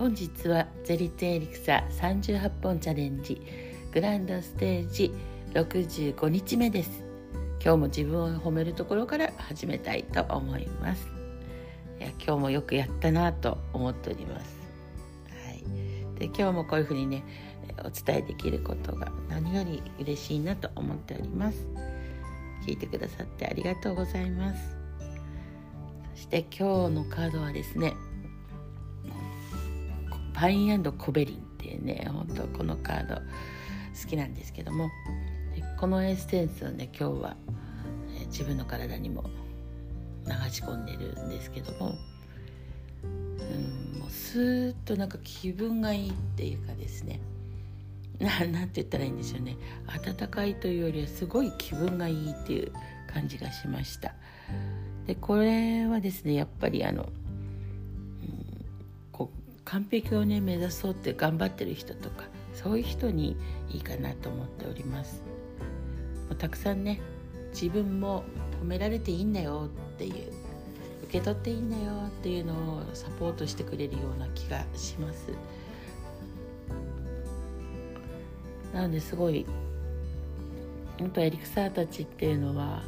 本日はゼリテエリクサ38本チャレンジ。グランドステージ65日目です。今日も自分を褒めるところから始めたいと思います。いや今日もよくやったなと思っております。はい。で今日もこういうふうにねお伝えできることが何より嬉しいなと思っております。聞いてくださってありがとうございます。そして今日のカードはですねパインコベリンっていうね本当このカード好きなんですけども。このエッセンスをね今日は、自分の体にも流し込んでるんですけども。うんもうスーッとなんか気分がいいっていうかですね。な なんて言ったらいいんでしょうね。暖かいというよりはすごい気分がいいっていう感じがしました。でこれはですねやっぱりあの、完璧をね目指そうって頑張ってる人とかそういう人にいいかなと思っております。もうたくさんね自分も褒められていいんだよっていう受け取っていいんだよっていうのをサポートしてくれるような気がします。なのですごい本当エリクサーたちっていうのは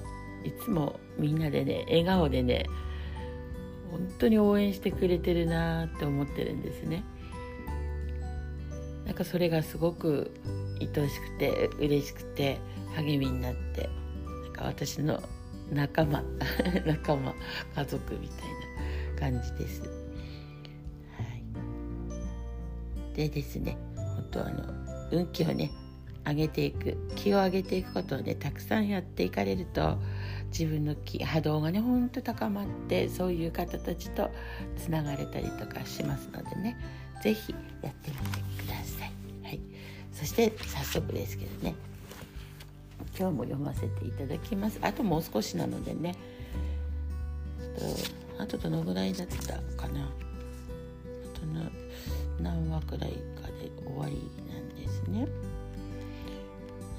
いつもみんなでね笑顔でね本当に応援してくれてるなって思ってるんですねなんかそれがすごく愛しくて嬉しくて励みになってなんか私の仲間 仲間家族みたいな感じです。はい、でですね本当あの運気をね上げていく気を上げていくことをねたくさんやっていかれると自分の気波動がねほんと高まってそういう方たちとつながれたりとかしますのでね。是非やってみてください。はい、そして早速ですけどね。今日も読ませていただきます。あともう少しなのでね。とあとどのぐらいだったかな。あと何話くらいかで終わりなんですね。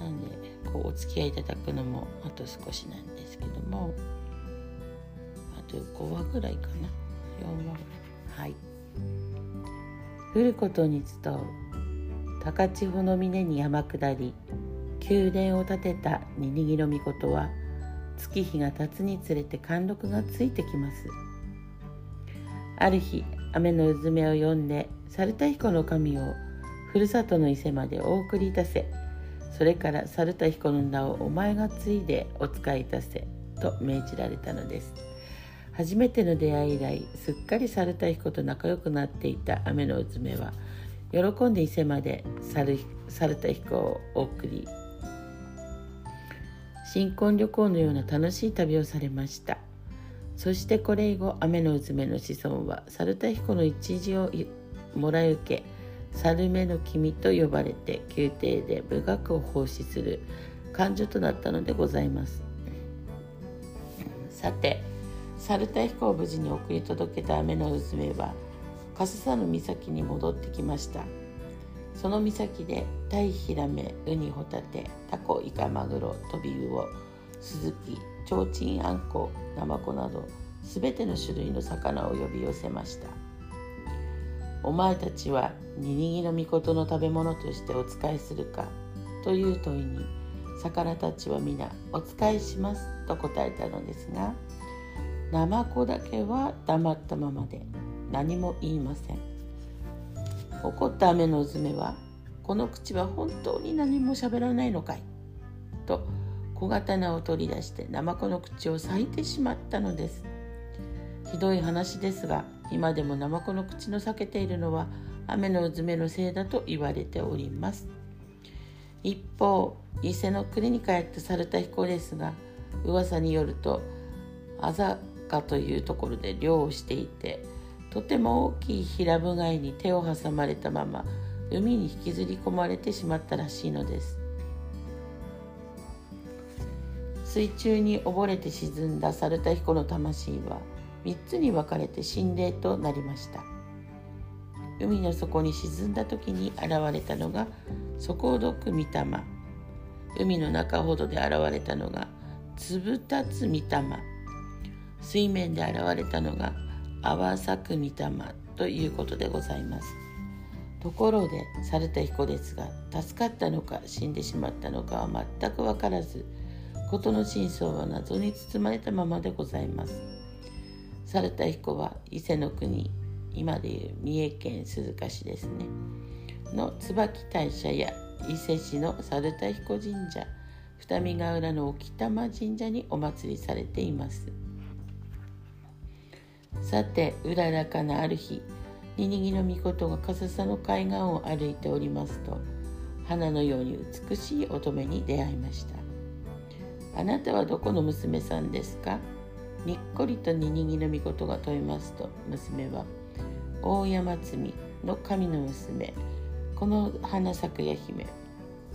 なんでこうお付き合いいただくのもあと少しなんですけども。あと5話ぐらいかな。4話。はい。降ることに伝う高千穂の峰に山下り。宮殿を建てたニニギの御事は月日が経つにつれて貫禄がついてきます。ある日雨のうずめを読んで猿田彦の神をふるさとの伊勢までお送りいたせそれから猿田彦の名をお前が継いでお使いいたせと命じられたのです。初めての出会い以来すっかり猿田彦と仲良くなっていた雨のうずめは喜んで伊勢まで猿田彦を送り新婚旅行のような楽しい旅をされました。そしてこれ以後雨のうずめの子孫は猿田彦の一時をもらい受け猿目の君と呼ばれて宮廷で武学を奉仕する感情となったのでございます。さて猿田彦を無事に送り届けた雨のうずめは笠佐の岬に戻ってきました。その岬でタイヒラメウニホタテタコイカマグロトビウオスズキチョウチンアンコナマコなどすべての種類の魚を呼び寄せました。お前たちはニニギの御事の食べ物としてお使いするかという問いに魚たちは皆お使いしますと答えたのですがナマコだけは黙ったままで何も言いません怒った雨のうずめは「この口は本当に何も喋らないのかい?」と小刀を取り出してナマコの口を裂いてしまったのですひどい話ですが今でもナマコの口の裂けているのは雨のうずめのせいだと言われております。一方伊勢の国に帰った猿田彦ですが噂によるとあざかというところで漁をしていてとても大きい平部貝に手を挟まれたまま海に引きずり込まれてしまったらしいのです。水中に溺れて沈んだ猿田彦の魂は3つに分かれて心霊となりました。海の底に沈んだ時に現れたのが底をどく御霊。海の中ほどで現れたのが粒立つ御霊。水面で現れたのが淡さく御霊ということでございます。ところで猿田彦ですが助かったのか死んでしまったのかは全く分からず事の真相は謎に包まれたままでございます。猿田彦は伊勢の国今でいう三重県鈴鹿市ですね。の椿大社や伊勢市の猿田彦神社二見ヶ浦の沖玉神社にお祭りされています。さてうららかなある日ニニギの御事が笠佐の海岸を歩いておりますと花のように美しい乙女に出会いました。あなたはどこの娘さんですか？にっこりとニニギの御事が問いますと娘は大山積の神の娘この花咲くや姫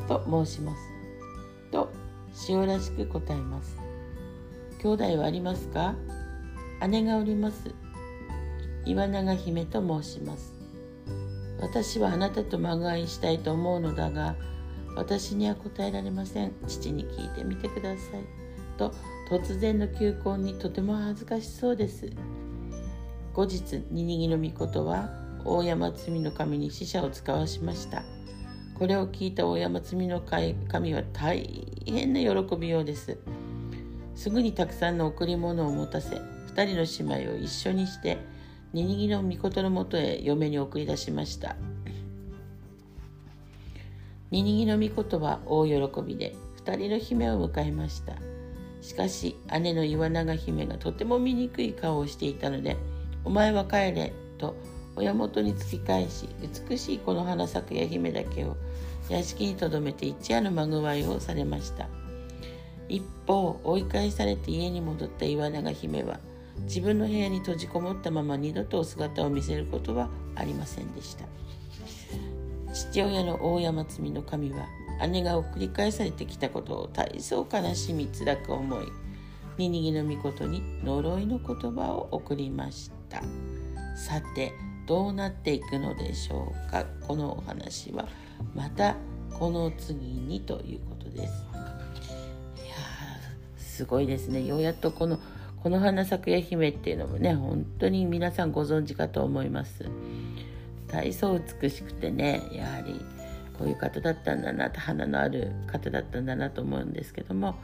と申しますと塩らしく答えます。兄弟はありますか？姉がおります。岩永姫と申します。私はあなたと間がいしたいと思うのだが私には答えられません。父に聞いてみてください。と突然の求婚にとても恥ずかしそうです。後日ニニギの御事は大山積の神に死者を使わしました。これを聞いた大山積の神は大変な喜びようです。すぐにたくさんの贈り物を持たせ2人の姉妹を一緒にしてニニギの御事のもとへ嫁に送り出しました。ニニギの御事は大喜びで2人の姫を迎えました。しかし姉の岩永姫がとても醜い顔をしていたので「お前は帰れ」と親元に突き返し美しいこの花咲くや姫だけを屋敷にとどめて一夜のまぐわいをされました。一方追い返されて家に戻った岩永姫は自分の部屋に閉じこもったまま二度とお姿を見せることはありませんでした。父親の大山積の神は姉が送り返されてきたことを大層悲しみ辛く思いニニギの御事に呪いの言葉を送りました。さてどうなっていくのでしょうか？このお話はまたこの次にということです。いやすごいですね。ようやっとこのこの花咲くや姫っていうのもね本当に皆さんご存知かと思います。体操美しくてねやはりこういう方だったんだなって花のある方だったんだなと思うんですけども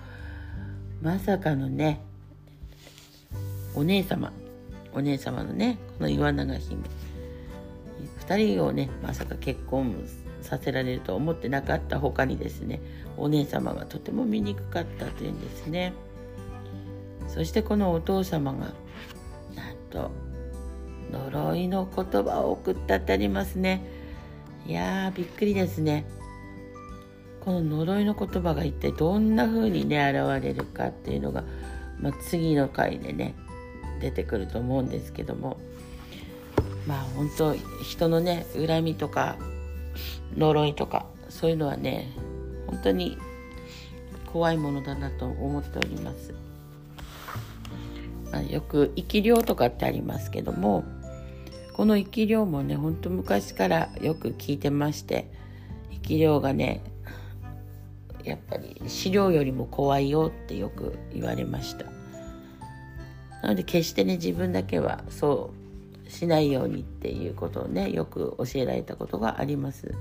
まさかのねお姉様お姉様のねこの岩永姫2人をねまさか結婚させられると思ってなかった他にですねお姉様がとても醜かったというんですね。そしてこのお父様がなんと呪いの言葉を送ったってありますねいやーびっくりですねこの呪いの言葉が一体どんな風にね現れるかっていうのが、まあ、次の回でね出てくると思うんですけどもまあ本当人のね恨みとか呪いとかそういうのはね本当に怖いものだなと思っております。まよく生き量とかってありますけどもこの生き量もねほんと昔からよく聞いてまして生き量がねやっぱり資料よりも怖いよってよく言われました。なので決してね自分だけはそうしないようにっていうことをねよく教えられたことがあります。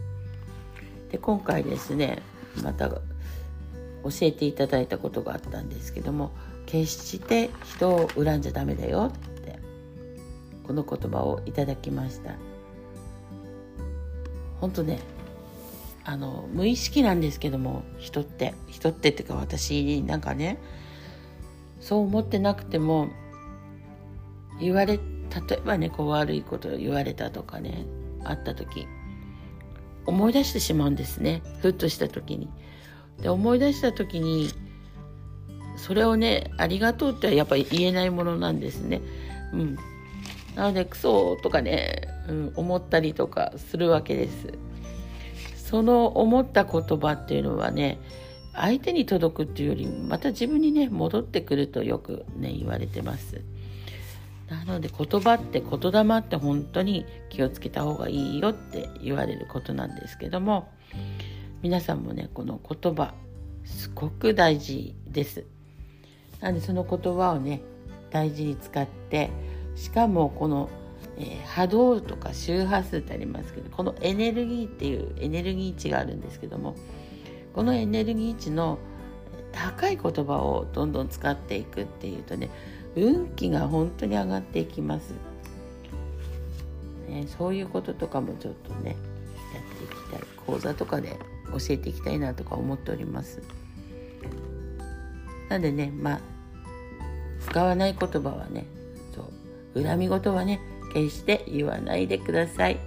で今回ですねまた教えていただいたことがあったんですけども決して人を恨んじゃダメだよってこの言葉をいただきました本当ねあの無意識なんですけども人って人ってっていうか私なんかねそう思ってなくても言われ例えばねこう悪いこと言われたとかねあった時思い出してしまうんですねふっとした時に。で思い出した時にそれをねありがとうってやっぱり言えないものなんですね。うん、なのでクソとかね、うん、思ったりとかするわけです。その思った言葉っていうのはね相手に届くっていうよりまた自分にね戻ってくるとよくね言われてます。なので言葉って言霊って本当に気をつけた方がいいよって言われることなんですけども皆さんもねこの言葉すごく大事です。なんでその言葉をね大事に使ってしかもこのえー、波動とか周波数ってありますけどこのエネルギーっていうエネルギー値があるんですけどもこのエネルギー値の高い言葉をどんどん使っていくっていうとね運気が本当に上がっていきます、ね、そういうこととかもちょっとねやっていきたい講座とかで教えていきたいなとか思っております。なんでねまあ使わない言葉はね恨み事はね決して言わないでください。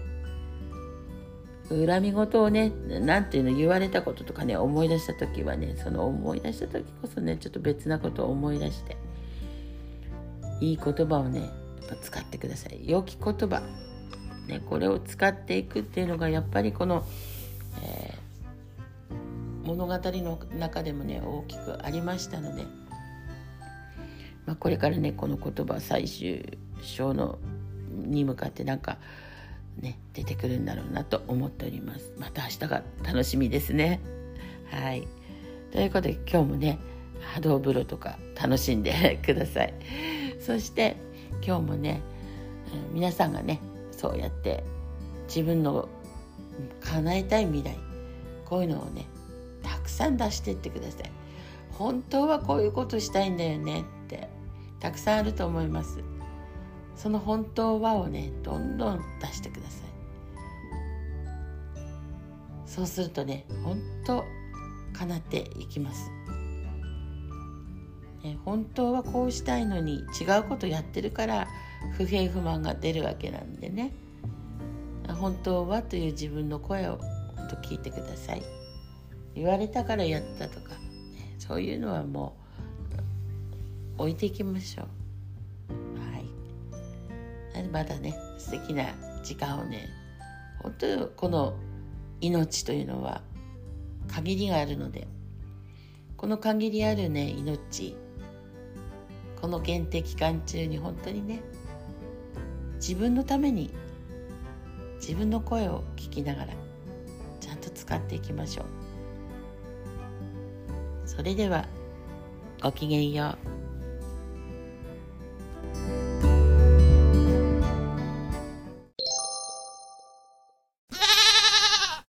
恨み事をね何ていうの言われたこととかね思い出した時はねその思い出した時こそねちょっと別なことを思い出していい言葉をねやっぱ使ってください。良き言葉、ね、これを使っていくっていうのがやっぱりこの、えー、物語の中でもね大きくありましたので、まあ、これからねこの言葉最終章のに向かってなんかね出てくるんだろうなと思っております。また明日が楽しみですね。はい。ということで今日もね波動風呂とか楽しんで ください。そして今日もね皆さんがねそうやって自分の叶えたい未来こういうのをねたくさん出してってください。本当はこういうことしたいんだよねってたくさんあると思います。その本当はをねどんどん出してください。そうするとね本当叶っていきます、ね、本当はこうしたいのに違うことやってるから不平不満が出るわけなんでね。本当はという自分の声を本当聞いてください。言われたからやったとか、ね、そういうのはもう置いていきましょう。まだね素敵な時間をね本当この命というのは限りがあるのでこの限りあるね命この限定期間中に本当にね自分のために自分の声を聞きながらちゃんと使っていきましょう。それではごきげんよう。